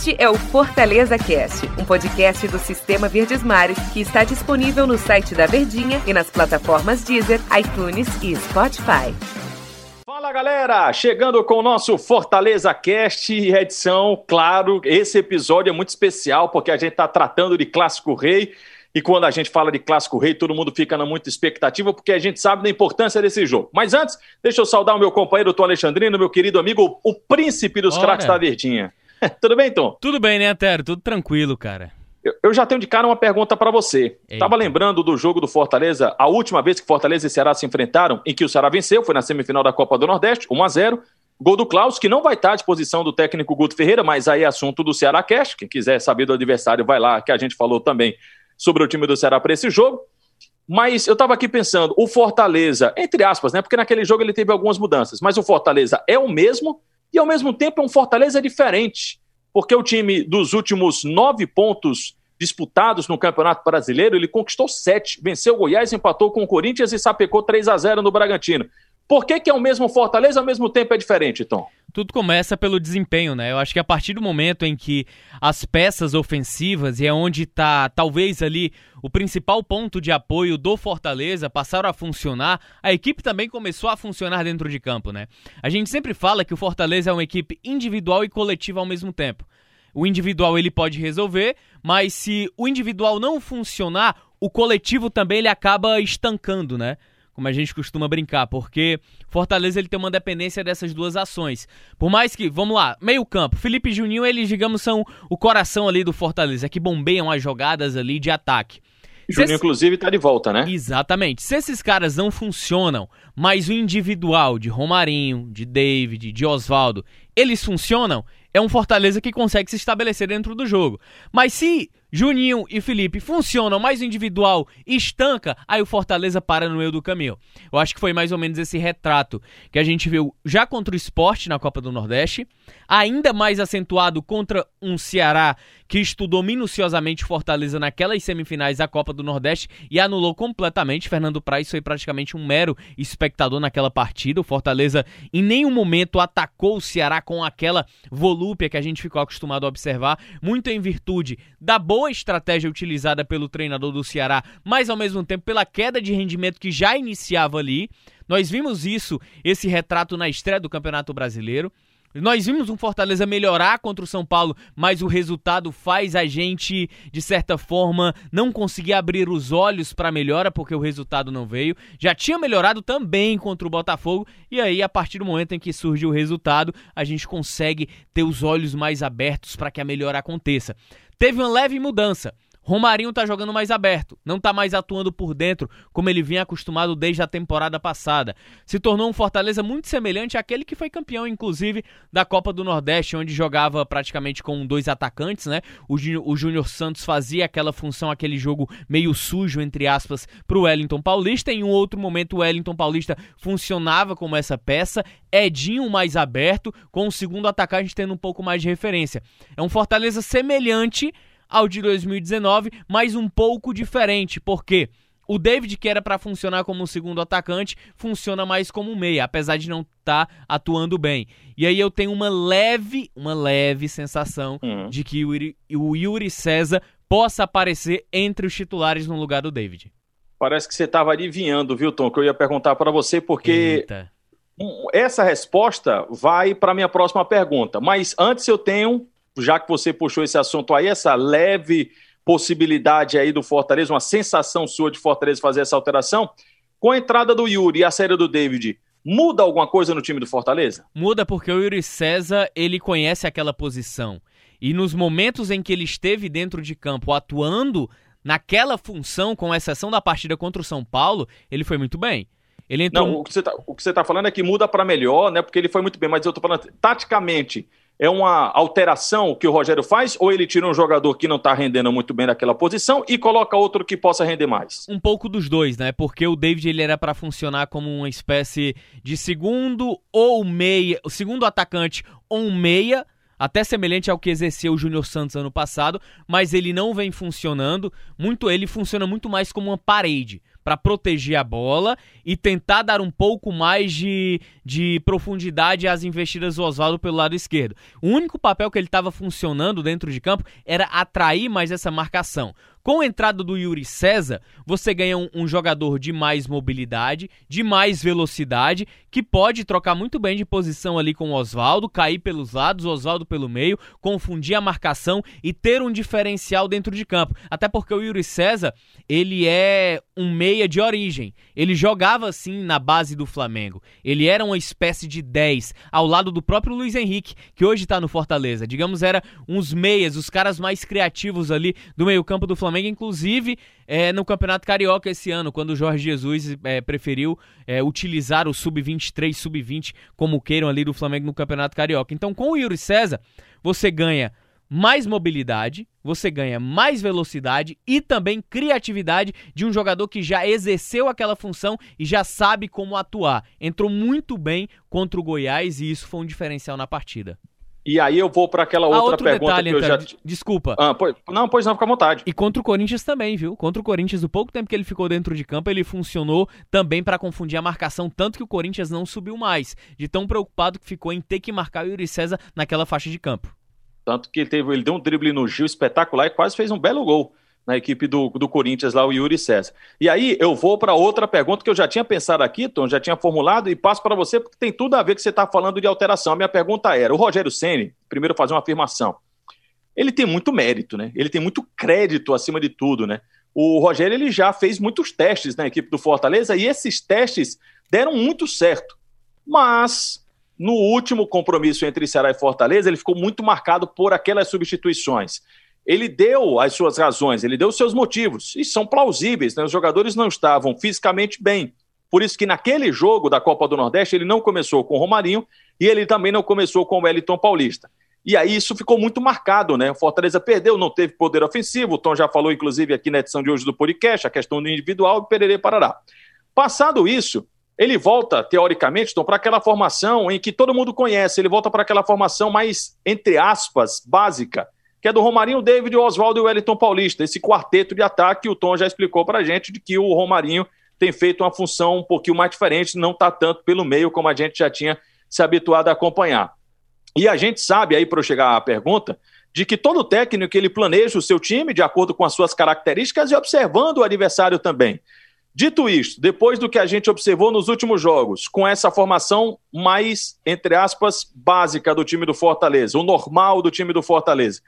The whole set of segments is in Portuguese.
Este é o Fortaleza Cast, um podcast do Sistema Verdes Mares que está disponível no site da Verdinha e nas plataformas Deezer, iTunes e Spotify. Fala galera, chegando com o nosso Fortaleza Cast, edição, claro, esse episódio é muito especial porque a gente está tratando de Clássico Rei e quando a gente fala de Clássico Rei, todo mundo fica na muita expectativa porque a gente sabe da importância desse jogo. Mas antes, deixa eu saudar o meu companheiro Tom Alexandrino, meu querido amigo, o príncipe dos craques da Verdinha. Tudo bem, Tom? Tudo bem, né, Antero? Tudo tranquilo, cara. Eu, já tenho de cara uma pergunta para você. Eita. Tava lembrando do jogo do Fortaleza, a última vez que Fortaleza e Ceará se enfrentaram, em que o Ceará venceu, foi na semifinal da Copa do Nordeste, 1 a 0 Gol do Klaus, que não vai estar à disposição do técnico Guto Ferreira, mas aí é assunto do Ceará Cash. Quem quiser saber do adversário, vai lá, que a gente falou também sobre o time do Ceará para esse jogo. Mas eu estava aqui pensando, o Fortaleza, entre aspas, né? Porque naquele jogo ele teve algumas mudanças, mas o Fortaleza é o mesmo e ao mesmo tempo é um Fortaleza diferente porque o time dos últimos nove pontos disputados no Campeonato Brasileiro, ele conquistou sete, venceu o Goiás, empatou com o Corinthians e sapecou 3 a 0 no Bragantino. Por que, que é o mesmo Fortaleza, ao mesmo tempo é diferente, Tom? Tudo começa pelo desempenho, né? Eu acho que a partir do momento em que as peças ofensivas, e é onde está talvez ali o principal ponto de apoio do Fortaleza, passaram a funcionar, a equipe também começou a funcionar dentro de campo, né? A gente sempre fala que o Fortaleza é uma equipe individual e coletiva ao mesmo tempo. O individual ele pode resolver, mas se o individual não funcionar, o coletivo também ele acaba estancando, né? Como a gente costuma brincar, porque Fortaleza ele tem uma dependência dessas duas ações. Por mais que, vamos lá, meio campo, Felipe e Juninho, eles, digamos, são o coração ali do Fortaleza, que bombeiam as jogadas ali de ataque. Juninho, esse... inclusive, tá de volta, né? Exatamente. Se esses caras não funcionam, mas o individual de Romarinho, de David, de Oswaldo, eles funcionam, é um Fortaleza que consegue se estabelecer dentro do jogo. Mas se Juninho e Felipe funcionam mais individual estanca, aí o Fortaleza para no meio do caminho. Eu acho que foi mais ou menos esse retrato que a gente viu já contra o esporte na Copa do Nordeste, ainda mais acentuado contra um Ceará que estudou minuciosamente Fortaleza naquelas semifinais da Copa do Nordeste e anulou completamente. Fernando Praz foi praticamente um mero espectador naquela partida. O Fortaleza em nenhum momento atacou o Ceará com aquela volúpia que a gente ficou acostumado a observar, muito em virtude da boa estratégia utilizada pelo treinador do Ceará, mas ao mesmo tempo pela queda de rendimento que já iniciava ali. Nós vimos isso, esse retrato na estreia do Campeonato Brasileiro. Nós vimos um Fortaleza melhorar contra o São Paulo, mas o resultado faz a gente, de certa forma, não conseguir abrir os olhos para melhora, porque o resultado não veio. Já tinha melhorado também contra o Botafogo, e aí, a partir do momento em que surge o resultado, a gente consegue ter os olhos mais abertos para que a melhora aconteça. Teve uma leve mudança. Romarinho tá jogando mais aberto, não tá mais atuando por dentro como ele vinha acostumado desde a temporada passada. Se tornou um Fortaleza muito semelhante àquele que foi campeão, inclusive, da Copa do Nordeste, onde jogava praticamente com dois atacantes, né? O, Júnior Santos fazia aquela função, aquele jogo meio sujo, entre aspas, pro Wellington Paulista. Em um outro momento, o Wellington Paulista funcionava como essa peça. Edinho mais aberto, com o segundo atacante tendo um pouco mais de referência. É um Fortaleza semelhante ao de 2019, mas um pouco diferente, porque o David, que era para funcionar como um segundo atacante, funciona mais como um meia, apesar de não estar tá atuando bem. E aí eu tenho uma leve, uma leve sensação uhum. de que o Yuri, o Yuri César possa aparecer entre os titulares no lugar do David. Parece que você estava adivinhando, viu, Tom, que eu ia perguntar para você, porque Eita. essa resposta vai para minha próxima pergunta. Mas antes eu tenho já que você puxou esse assunto aí, essa leve possibilidade aí do Fortaleza, uma sensação sua de Fortaleza fazer essa alteração, com a entrada do Yuri e a saída do David, muda alguma coisa no time do Fortaleza? Muda porque o Yuri César, ele conhece aquela posição. E nos momentos em que ele esteve dentro de campo atuando naquela função, com exceção da partida contra o São Paulo, ele foi muito bem. Ele entrou... Não, o que você está tá falando é que muda para melhor, né? Porque ele foi muito bem, mas eu estou falando taticamente é uma alteração que o Rogério faz ou ele tira um jogador que não está rendendo muito bem naquela posição e coloca outro que possa render mais? Um pouco dos dois, né? Porque o David ele era para funcionar como uma espécie de segundo ou meia, segundo atacante ou um meia até semelhante ao que exerceu o Júnior Santos ano passado, mas ele não vem funcionando. Muito ele funciona muito mais como uma parede, para proteger a bola e tentar dar um pouco mais de, de profundidade às investidas do Oswaldo pelo lado esquerdo. O único papel que ele estava funcionando dentro de campo era atrair mais essa marcação. Com a entrada do Yuri César, você ganha um, um, jogador de mais mobilidade, de mais velocidade, que pode trocar muito bem de posição ali com o Oswaldo, cair pelos lados, o Oswaldo pelo meio, confundir a marcação e ter um diferencial dentro de campo. Até porque o Yuri César, ele é um meia de origem. Ele jogava assim na base do Flamengo. Ele era uma espécie de 10 ao lado do próprio Luiz Henrique, que hoje está no Fortaleza. Digamos, era uns meias, os caras mais criativos ali do meio-campo do Flamengo Flamengo, inclusive é, no Campeonato Carioca esse ano, quando o Jorge Jesus é, preferiu é, utilizar o sub-23, sub-20, como queiram ali do Flamengo no Campeonato Carioca. Então, com o Yuri César, você ganha mais mobilidade, você ganha mais velocidade e também criatividade de um jogador que já exerceu aquela função e já sabe como atuar. Entrou muito bem contra o Goiás e isso foi um diferencial na partida. E aí eu vou para aquela outra pergunta detalhe, que eu já. Desculpa. Ah, pois... Não, pois não, fica à vontade. E contra o Corinthians também, viu? Contra o Corinthians, o pouco tempo que ele ficou dentro de campo, ele funcionou também para confundir a marcação, tanto que o Corinthians não subiu mais, de tão preocupado que ficou em ter que marcar o Yuri César naquela faixa de campo. Tanto que ele, teve, ele deu um drible no Gil espetacular e quase fez um belo gol na equipe do, do Corinthians lá, o Yuri César. E aí eu vou para outra pergunta que eu já tinha pensado aqui, Tom, já tinha formulado e passo para você porque tem tudo a ver que você está falando de alteração. A minha pergunta era: o Rogério Ceni, primeiro fazer uma afirmação. Ele tem muito mérito, né? Ele tem muito crédito acima de tudo, né? O Rogério ele já fez muitos testes na equipe do Fortaleza e esses testes deram muito certo. Mas no último compromisso entre Ceará e Fortaleza, ele ficou muito marcado por aquelas substituições ele deu as suas razões, ele deu os seus motivos, e são plausíveis, né? os jogadores não estavam fisicamente bem. Por isso que naquele jogo da Copa do Nordeste ele não começou com o Romarinho e ele também não começou com o Wellington Paulista. E aí isso ficou muito marcado, né? O Fortaleza perdeu, não teve poder ofensivo. O Tom já falou, inclusive, aqui na edição de hoje do podcast, a questão do individual e Pererê Parará. Passado isso, ele volta, teoricamente, para aquela formação em que todo mundo conhece. Ele volta para aquela formação mais, entre aspas, básica que é do Romarinho, David, Oswaldo e Wellington Paulista. Esse quarteto de ataque, o Tom já explicou para a gente de que o Romarinho tem feito uma função um pouquinho mais diferente, não está tanto pelo meio como a gente já tinha se habituado a acompanhar. E a gente sabe, aí para eu chegar à pergunta, de que todo técnico ele planeja o seu time de acordo com as suas características e observando o adversário também. Dito isto, depois do que a gente observou nos últimos jogos, com essa formação mais, entre aspas, básica do time do Fortaleza, o normal do time do Fortaleza,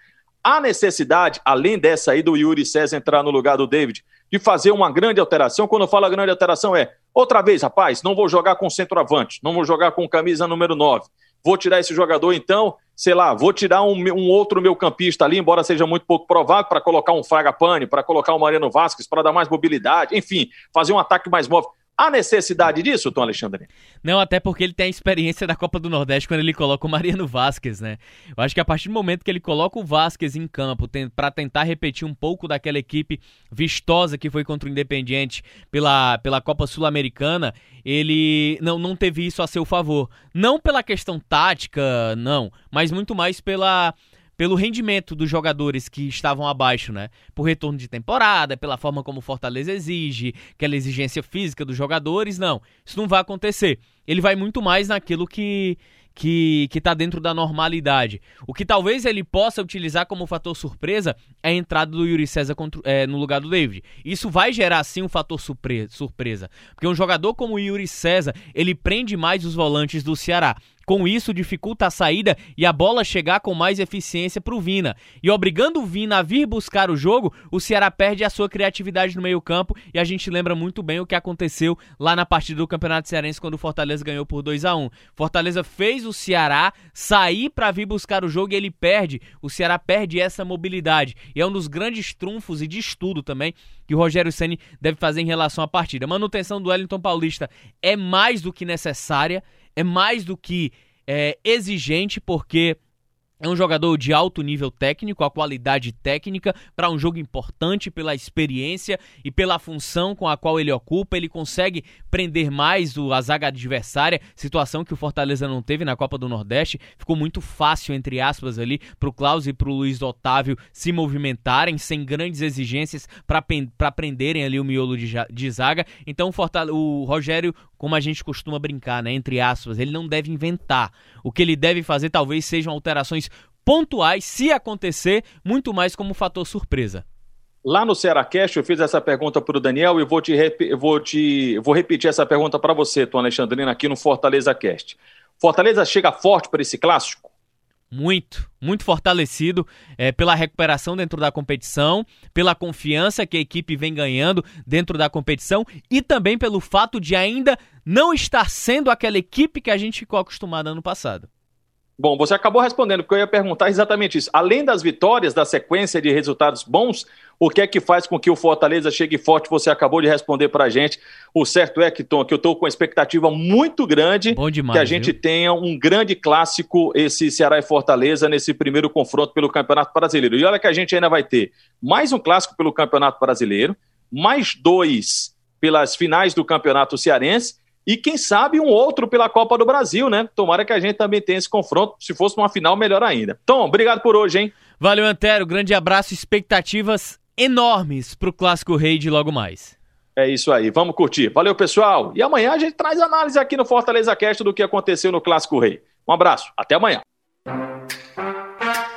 Há necessidade, além dessa aí do Yuri César entrar no lugar do David, de fazer uma grande alteração. Quando eu falo grande alteração, é outra vez, rapaz, não vou jogar com centroavante, não vou jogar com camisa número 9. Vou tirar esse jogador, então, sei lá, vou tirar um, um outro meu campista ali, embora seja muito pouco provável, para colocar um Fragapane, para colocar um Mariano Vasquez, para dar mais mobilidade, enfim, fazer um ataque mais móvel. Há necessidade disso, Tom Alexandre? Não, até porque ele tem a experiência da Copa do Nordeste quando ele coloca o Mariano Vasquez, né? Eu acho que a partir do momento que ele coloca o Vasquez em campo para tentar repetir um pouco daquela equipe vistosa que foi contra o Independiente pela, pela Copa Sul-Americana, ele não, não teve isso a seu favor. Não pela questão tática, não, mas muito mais pela pelo rendimento dos jogadores que estavam abaixo, né? Por retorno de temporada, pela forma como o Fortaleza exige, aquela exigência física dos jogadores, não. Isso não vai acontecer. Ele vai muito mais naquilo que que está dentro da normalidade. O que talvez ele possa utilizar como fator surpresa é a entrada do Yuri César contra, é, no lugar do David. Isso vai gerar sim um fator surpresa, porque um jogador como o Yuri César ele prende mais os volantes do Ceará. Com isso, dificulta a saída e a bola chegar com mais eficiência para o Vina. E obrigando o Vina a vir buscar o jogo, o Ceará perde a sua criatividade no meio-campo. E a gente lembra muito bem o que aconteceu lá na partida do Campeonato Cearense quando o Fortaleza ganhou por 2 a 1 Fortaleza fez o Ceará sair para vir buscar o jogo e ele perde. O Ceará perde essa mobilidade. E é um dos grandes trunfos e de estudo também que o Rogério Ceni deve fazer em relação à partida. A manutenção do Wellington Paulista é mais do que necessária é mais do que é, exigente, porque É um jogador de alto nível técnico, a qualidade técnica para um jogo importante pela experiência e pela função com a qual ele ocupa. Ele consegue prender mais a zaga adversária, situação que o Fortaleza não teve na Copa do Nordeste. Ficou muito fácil, entre aspas, ali para o Klaus e para o Luiz Otávio se movimentarem sem grandes exigências para prenderem ali o miolo de, de zaga. Então o, o Rogério, como a gente costuma brincar, né, entre aspas, ele não deve inventar. O que ele deve fazer talvez sejam alterações pontuais, se acontecer, muito mais como fator surpresa. Lá no Cearacast eu fiz essa pergunta para o Daniel e vou te, vou te vou repetir essa pergunta para você, Tom Alexandrina, aqui no Fortaleza Cast. Fortaleza chega forte para esse clássico? Muito, muito fortalecido é, pela recuperação dentro da competição, pela confiança que a equipe vem ganhando dentro da competição e também pelo fato de ainda não estar sendo aquela equipe que a gente ficou acostumado ano passado. Bom, você acabou respondendo, porque eu ia perguntar exatamente isso. Além das vitórias, da sequência de resultados bons, o que é que faz com que o Fortaleza chegue forte? Você acabou de responder pra gente. O certo é que, Tom, que eu estou com expectativa muito grande demais, que a gente viu? tenha um grande clássico, esse Ceará e Fortaleza, nesse primeiro confronto pelo Campeonato Brasileiro. E olha que a gente ainda vai ter mais um clássico pelo Campeonato Brasileiro, mais dois pelas finais do Campeonato Cearense e quem sabe um outro pela Copa do Brasil, né? Tomara que a gente também tenha esse confronto. Se fosse uma final, melhor ainda. Tom, obrigado por hoje, hein? Valeu, Antero. Grande abraço. Expectativas enormes pro Clássico Rei de logo mais. É isso aí, vamos curtir. Valeu, pessoal. E amanhã a gente traz análise aqui no Fortaleza Cast do que aconteceu no Clássico Rei. Um abraço, até amanhã.